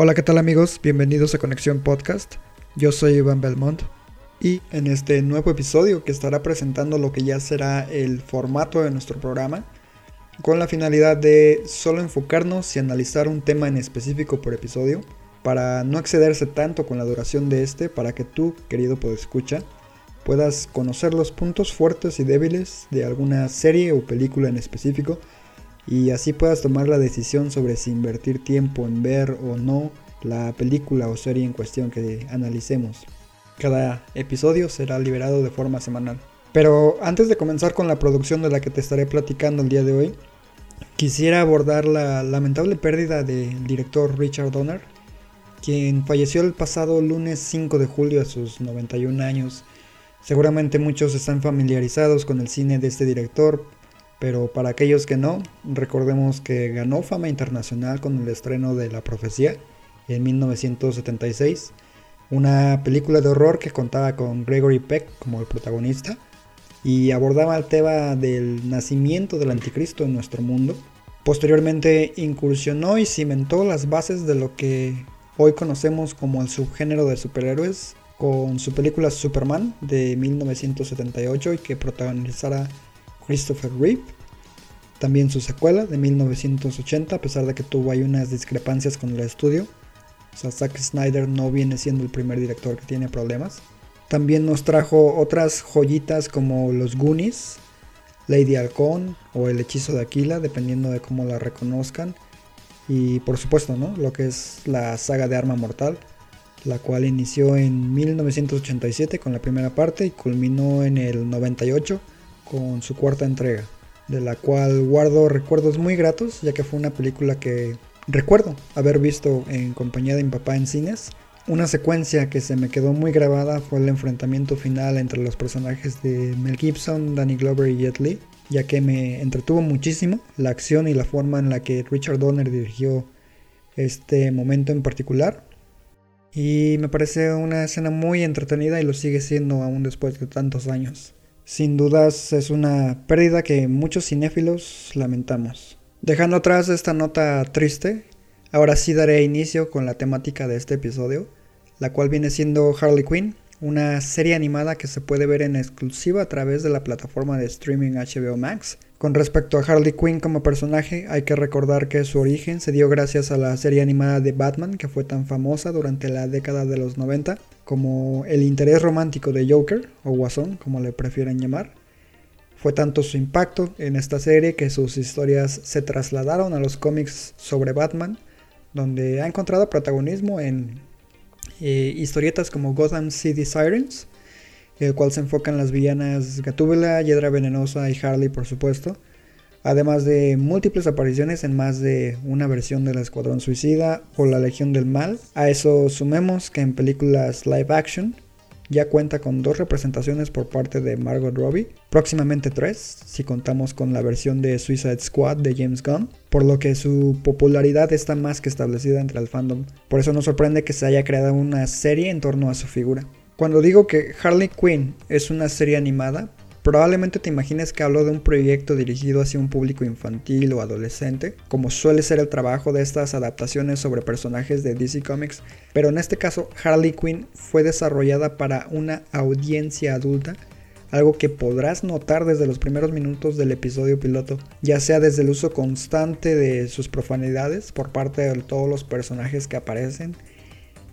Hola, ¿qué tal amigos? Bienvenidos a Conexión Podcast. Yo soy Iván Belmont y en este nuevo episodio que estará presentando lo que ya será el formato de nuestro programa con la finalidad de solo enfocarnos y analizar un tema en específico por episodio para no excederse tanto con la duración de este para que tú, querido escucha, puedas conocer los puntos fuertes y débiles de alguna serie o película en específico y así puedas tomar la decisión sobre si invertir tiempo en ver o no la película o serie en cuestión que analicemos. Cada episodio será liberado de forma semanal. Pero antes de comenzar con la producción de la que te estaré platicando el día de hoy, quisiera abordar la lamentable pérdida del director Richard Donner, quien falleció el pasado lunes 5 de julio a sus 91 años. Seguramente muchos están familiarizados con el cine de este director, pero para aquellos que no, recordemos que ganó fama internacional con el estreno de La Profecía en 1976, una película de horror que contaba con Gregory Peck como el protagonista y abordaba el tema del nacimiento del anticristo en nuestro mundo. Posteriormente incursionó y cimentó las bases de lo que hoy conocemos como el subgénero de superhéroes con su película Superman de 1978 y que protagonizara Christopher Reeve. También su secuela de 1980, a pesar de que tuvo ahí unas discrepancias con el estudio. O sea, Zack Snyder no viene siendo el primer director que tiene problemas. También nos trajo otras joyitas como Los Goonies, Lady Halcón o El Hechizo de Aquila, dependiendo de cómo la reconozcan. Y por supuesto, ¿no? Lo que es la saga de Arma Mortal, la cual inició en 1987 con la primera parte y culminó en el 98 con su cuarta entrega, de la cual guardo recuerdos muy gratos, ya que fue una película que recuerdo haber visto en compañía de mi papá en cines. Una secuencia que se me quedó muy grabada fue el enfrentamiento final entre los personajes de Mel Gibson, Danny Glover y Jet Li, ya que me entretuvo muchísimo la acción y la forma en la que Richard Donner dirigió este momento en particular. Y me parece una escena muy entretenida y lo sigue siendo aún después de tantos años. Sin dudas es una pérdida que muchos cinéfilos lamentamos. Dejando atrás esta nota triste, ahora sí daré inicio con la temática de este episodio, la cual viene siendo Harley Quinn, una serie animada que se puede ver en exclusiva a través de la plataforma de streaming HBO Max. Con respecto a Harley Quinn como personaje, hay que recordar que su origen se dio gracias a la serie animada de Batman que fue tan famosa durante la década de los 90 como el interés romántico de Joker, o Guasón, como le prefieren llamar. Fue tanto su impacto en esta serie que sus historias se trasladaron a los cómics sobre Batman, donde ha encontrado protagonismo en eh, historietas como Gotham City Sirens, el cual se enfoca en las villanas Gatúbela, Hiedra Venenosa y Harley, por supuesto, además de múltiples apariciones en más de una versión del Escuadrón Suicida o la Legión del Mal. A eso sumemos que en películas live action ya cuenta con dos representaciones por parte de Margot Robbie, próximamente tres, si contamos con la versión de Suicide Squad de James Gunn, por lo que su popularidad está más que establecida entre el fandom. Por eso nos sorprende que se haya creado una serie en torno a su figura. Cuando digo que Harley Quinn es una serie animada, Probablemente te imagines que hablo de un proyecto dirigido hacia un público infantil o adolescente, como suele ser el trabajo de estas adaptaciones sobre personajes de DC Comics, pero en este caso Harley Quinn fue desarrollada para una audiencia adulta, algo que podrás notar desde los primeros minutos del episodio piloto, ya sea desde el uso constante de sus profanidades por parte de todos los personajes que aparecen,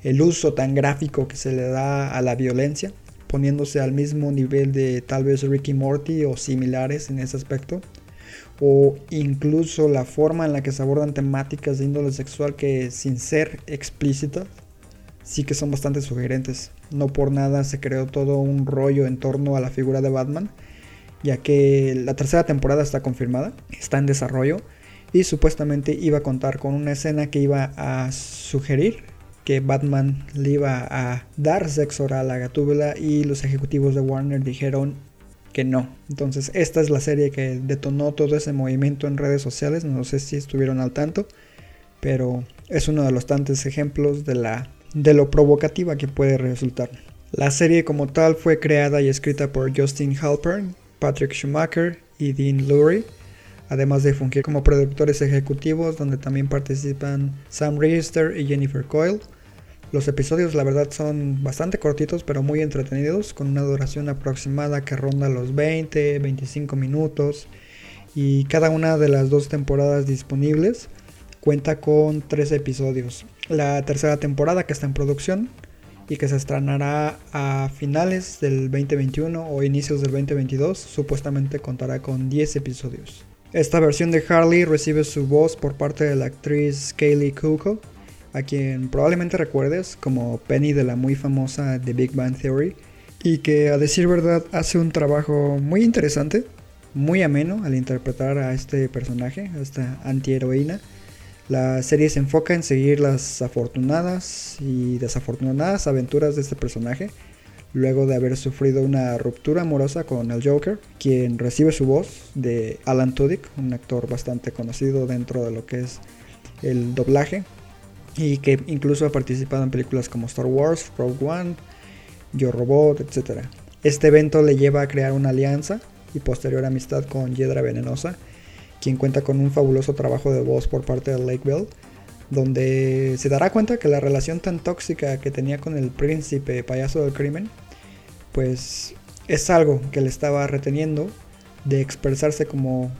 el uso tan gráfico que se le da a la violencia, poniéndose al mismo nivel de tal vez Ricky Morty o similares en ese aspecto. O incluso la forma en la que se abordan temáticas de índole sexual que sin ser explícitas, sí que son bastante sugerentes. No por nada se creó todo un rollo en torno a la figura de Batman, ya que la tercera temporada está confirmada, está en desarrollo y supuestamente iba a contar con una escena que iba a sugerir que Batman le iba a dar sexo oral a Gatúbela y los ejecutivos de Warner dijeron que no. Entonces esta es la serie que detonó todo ese movimiento en redes sociales, no sé si estuvieron al tanto, pero es uno de los tantos ejemplos de, la, de lo provocativa que puede resultar. La serie como tal fue creada y escrita por Justin Halpern, Patrick Schumacher y Dean Lurie, además de fungir como productores ejecutivos donde también participan Sam Register y Jennifer Coyle. Los episodios la verdad son bastante cortitos pero muy entretenidos con una duración aproximada que ronda los 20, 25 minutos y cada una de las dos temporadas disponibles cuenta con tres episodios. La tercera temporada que está en producción y que se estrenará a finales del 2021 o inicios del 2022 supuestamente contará con 10 episodios. Esta versión de Harley recibe su voz por parte de la actriz Kaylee Cuoco a quien probablemente recuerdes como Penny de la muy famosa The Big Bang Theory, y que a decir verdad hace un trabajo muy interesante, muy ameno al interpretar a este personaje, a esta antiheroína. La serie se enfoca en seguir las afortunadas y desafortunadas aventuras de este personaje, luego de haber sufrido una ruptura amorosa con el Joker, quien recibe su voz de Alan Tudyk, un actor bastante conocido dentro de lo que es el doblaje y que incluso ha participado en películas como Star Wars, Rogue One, Yo Robot, etc. Este evento le lleva a crear una alianza y posterior amistad con Yedra Venenosa, quien cuenta con un fabuloso trabajo de voz por parte de Lake Bell, donde se dará cuenta que la relación tan tóxica que tenía con el príncipe payaso del crimen, pues es algo que le estaba reteniendo de expresarse como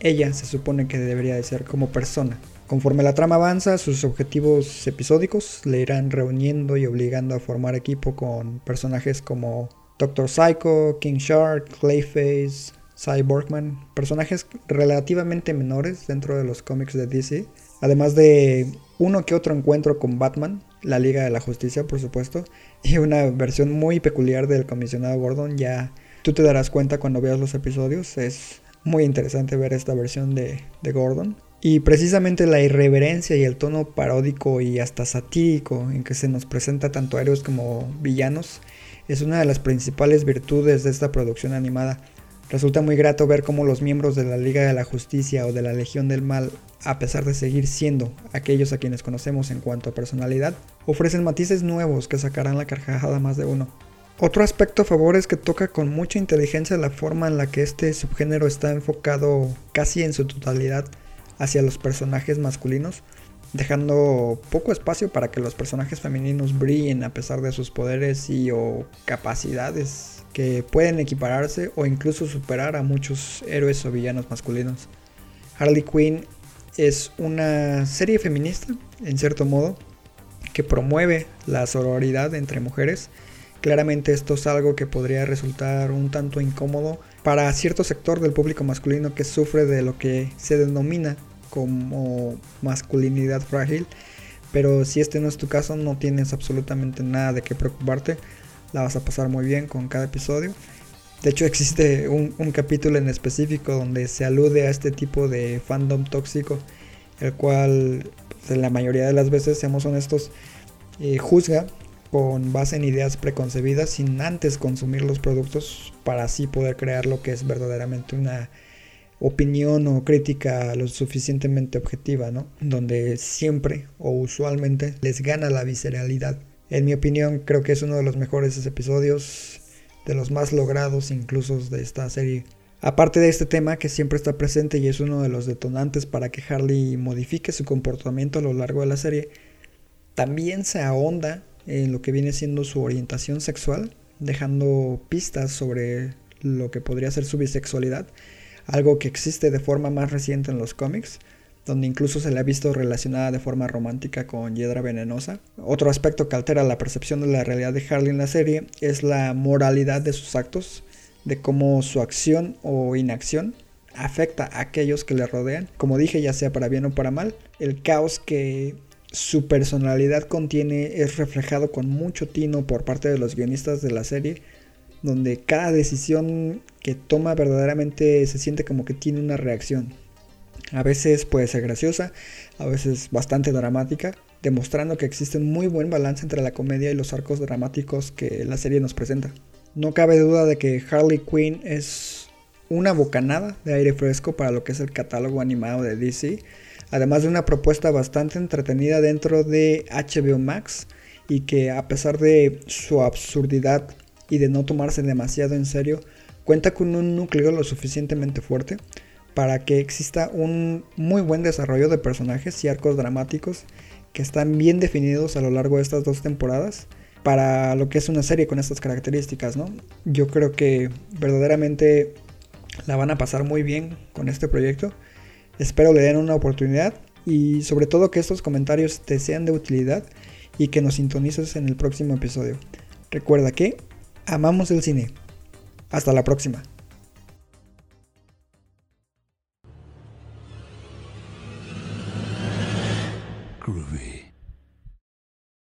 ella se supone que debería de ser como persona. Conforme la trama avanza, sus objetivos episódicos le irán reuniendo y obligando a formar equipo con personajes como Doctor Psycho, King Shark, Clayface, Cyborgman, personajes relativamente menores dentro de los cómics de DC, además de uno que otro encuentro con Batman, la Liga de la Justicia por supuesto, y una versión muy peculiar del comisionado Gordon, ya tú te darás cuenta cuando veas los episodios, es muy interesante ver esta versión de, de Gordon. Y precisamente la irreverencia y el tono paródico y hasta satírico en que se nos presenta tanto héroes como villanos es una de las principales virtudes de esta producción animada. Resulta muy grato ver cómo los miembros de la Liga de la Justicia o de la Legión del Mal, a pesar de seguir siendo aquellos a quienes conocemos en cuanto a personalidad, ofrecen matices nuevos que sacarán la carcajada más de uno. Otro aspecto a favor es que toca con mucha inteligencia la forma en la que este subgénero está enfocado casi en su totalidad hacia los personajes masculinos, dejando poco espacio para que los personajes femeninos brillen a pesar de sus poderes y o capacidades que pueden equipararse o incluso superar a muchos héroes o villanos masculinos. Harley Quinn es una serie feminista, en cierto modo, que promueve la sororidad entre mujeres. Claramente esto es algo que podría resultar un tanto incómodo para cierto sector del público masculino que sufre de lo que se denomina como masculinidad frágil. Pero si este no es tu caso, no tienes absolutamente nada de qué preocuparte. La vas a pasar muy bien con cada episodio. De hecho, existe un, capítulo en específico donde se alude a este tipo de fandom tóxico, el cual pues, la mayoría de las veces, seamos honestos, eh, juzga con base en ideas preconcebidas sin antes consumir los productos para así poder crear lo que es verdaderamente una opinión o crítica lo suficientemente objetiva, ¿no? Donde siempre o usualmente les gana la visceralidad. En mi opinión, creo que es uno de los mejores episodios, de los más logrados incluso de esta serie. Aparte de este tema que siempre está presente y es uno de los detonantes para que Harley modifique su comportamiento a lo largo de la serie, también se ahonda en lo que viene siendo su orientación sexual, dejando pistas sobre lo que podría ser su bisexualidad algo que existe de forma más reciente en los cómics, donde incluso se le ha visto relacionada de forma romántica con Hiedra Venenosa. Otro aspecto que altera la percepción de la realidad de Harley en la serie es la moralidad de sus actos, de cómo su acción o inacción afecta a aquellos que le rodean, como dije, ya sea para bien o para mal. El caos que su personalidad contiene es reflejado con mucho tino por parte de los guionistas de la serie, donde cada decisión que toma verdaderamente se siente como que tiene una reacción. A veces puede ser graciosa, a veces bastante dramática, demostrando que existe un muy buen balance entre la comedia y los arcos dramáticos que la serie nos presenta. No cabe duda de que Harley Quinn es una bocanada de aire fresco para lo que es el catálogo animado de DC, además de una propuesta bastante entretenida dentro de HBO Max y que a pesar de su absurdidad y de no tomarse demasiado en serio, cuenta con un núcleo lo suficientemente fuerte para que exista un muy buen desarrollo de personajes y arcos dramáticos que están bien definidos a lo largo de estas dos temporadas para lo que es una serie con estas características, ¿no? Yo creo que verdaderamente la van a pasar muy bien con este proyecto. Espero le den una oportunidad y sobre todo que estos comentarios te sean de utilidad y que nos sintonices en el próximo episodio. Recuerda que amamos el cine. Hasta la próxima.